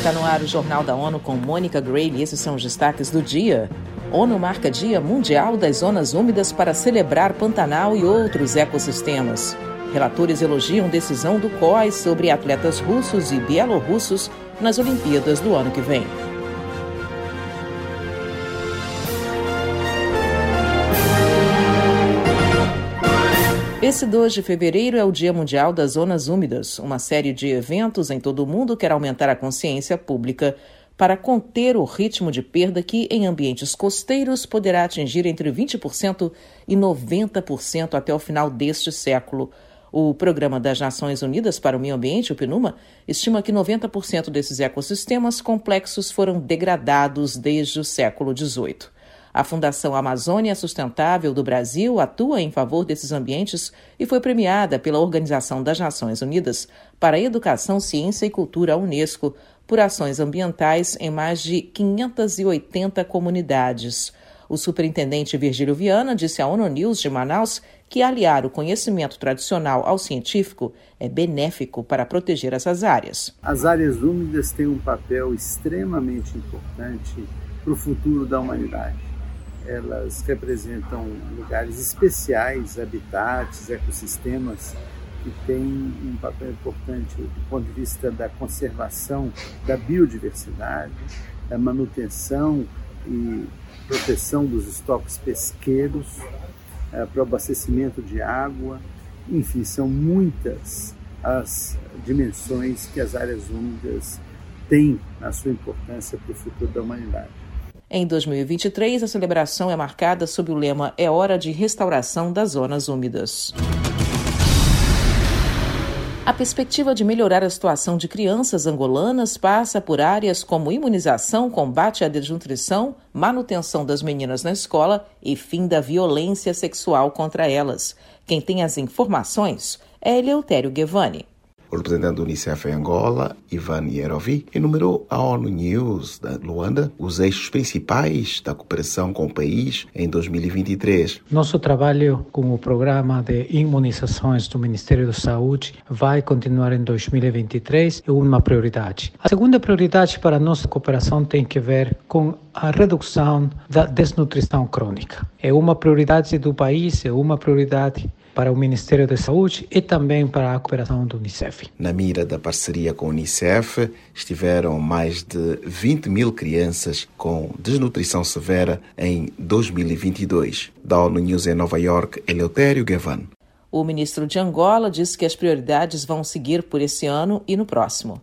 Está no ar o Jornal da ONU com Mônica Gray e esses são os destaques do dia. ONU marca Dia Mundial das Zonas Úmidas para celebrar Pantanal e outros ecossistemas. Relatores elogiam decisão do COI sobre atletas russos e bielorrussos nas Olimpíadas do ano que vem. Esse 2 de fevereiro é o Dia Mundial das Zonas Úmidas, uma série de eventos em todo o mundo quer aumentar a consciência pública para conter o ritmo de perda que, em ambientes costeiros, poderá atingir entre 20% e 90% até o final deste século. O Programa das Nações Unidas para o Meio Ambiente, o PNUMA, estima que 90% desses ecossistemas complexos foram degradados desde o século XVIII. A Fundação Amazônia Sustentável do Brasil atua em favor desses ambientes e foi premiada pela Organização das Nações Unidas para Educação, Ciência e Cultura, Unesco, por ações ambientais em mais de 580 comunidades. O superintendente Virgílio Viana disse à ONU News de Manaus que aliar o conhecimento tradicional ao científico é benéfico para proteger essas áreas. As áreas úmidas têm um papel extremamente importante para o futuro da humanidade elas representam lugares especiais, habitats, ecossistemas que têm um papel importante do ponto de vista da conservação da biodiversidade, da manutenção e proteção dos estoques pesqueiros, eh, para o abastecimento de água. Enfim, são muitas as dimensões que as áreas úmidas têm na sua importância para o futuro da humanidade. Em 2023, a celebração é marcada sob o lema É Hora de Restauração das Zonas Úmidas. A perspectiva de melhorar a situação de crianças angolanas passa por áreas como imunização, combate à desnutrição, manutenção das meninas na escola e fim da violência sexual contra elas. Quem tem as informações é Eleutério Guevani. O representante do Unicef em Angola, Ivan Yerovi, enumerou à ONU News da Luanda os eixos principais da cooperação com o país em 2023. Nosso trabalho com o programa de imunizações do Ministério da Saúde vai continuar em 2023 é uma prioridade. A segunda prioridade para a nossa cooperação tem que ver com a redução da desnutrição crônica. É uma prioridade do país, é uma prioridade para o Ministério da Saúde e também para a cooperação do Unicef. Na mira da parceria com o Unicef estiveram mais de 20 mil crianças com desnutrição severa em 2022. Da ONU News em Nova York, Eleutério Gavan. O ministro de Angola disse que as prioridades vão seguir por esse ano e no próximo.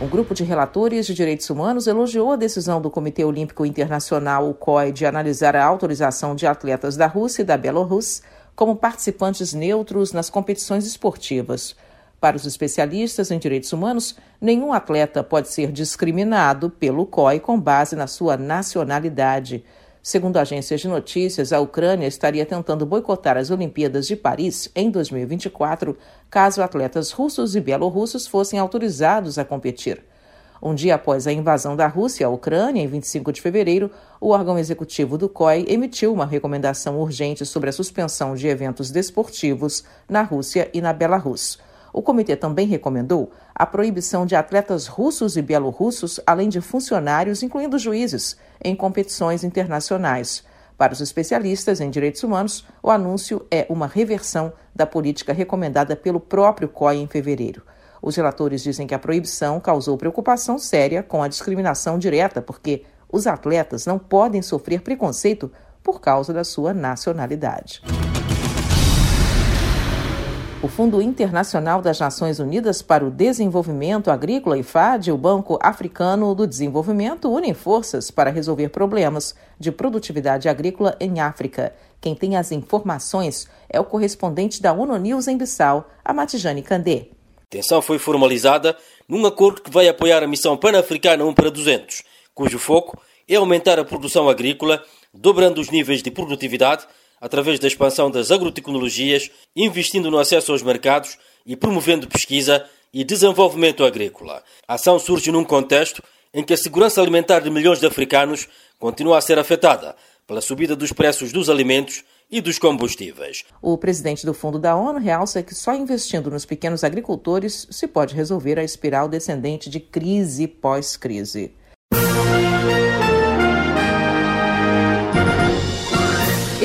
Um grupo de relatores de direitos humanos elogiou a decisão do Comitê Olímpico Internacional, o COI, de analisar a autorização de atletas da Rússia e da Bielorrússia como participantes neutros nas competições esportivas. Para os especialistas em direitos humanos, nenhum atleta pode ser discriminado pelo COI com base na sua nacionalidade. Segundo agências de notícias, a Ucrânia estaria tentando boicotar as Olimpíadas de Paris em 2024, caso atletas russos e bielorrussos fossem autorizados a competir. Um dia após a invasão da Rússia à Ucrânia, em 25 de fevereiro, o órgão executivo do COI emitiu uma recomendação urgente sobre a suspensão de eventos desportivos na Rússia e na Belarus. O comitê também recomendou a proibição de atletas russos e bielorrussos, além de funcionários, incluindo juízes, em competições internacionais. Para os especialistas em direitos humanos, o anúncio é uma reversão da política recomendada pelo próprio COI em fevereiro. Os relatores dizem que a proibição causou preocupação séria com a discriminação direta, porque os atletas não podem sofrer preconceito por causa da sua nacionalidade. O Fundo Internacional das Nações Unidas para o Desenvolvimento Agrícola e FAD o Banco Africano do Desenvolvimento unem forças para resolver problemas de produtividade agrícola em África. Quem tem as informações é o correspondente da ONU News em Bissau, a Matijane Kandê. A tensão foi formalizada num acordo que vai apoiar a missão pan-africana 1 para 200, cujo foco é aumentar a produção agrícola, dobrando os níveis de produtividade através da expansão das agrotecnologias, investindo no acesso aos mercados e promovendo pesquisa e desenvolvimento agrícola. A ação surge num contexto em que a segurança alimentar de milhões de africanos continua a ser afetada pela subida dos preços dos alimentos e dos combustíveis. O presidente do Fundo da ONU realça que só investindo nos pequenos agricultores se pode resolver a espiral descendente de crise pós-crise.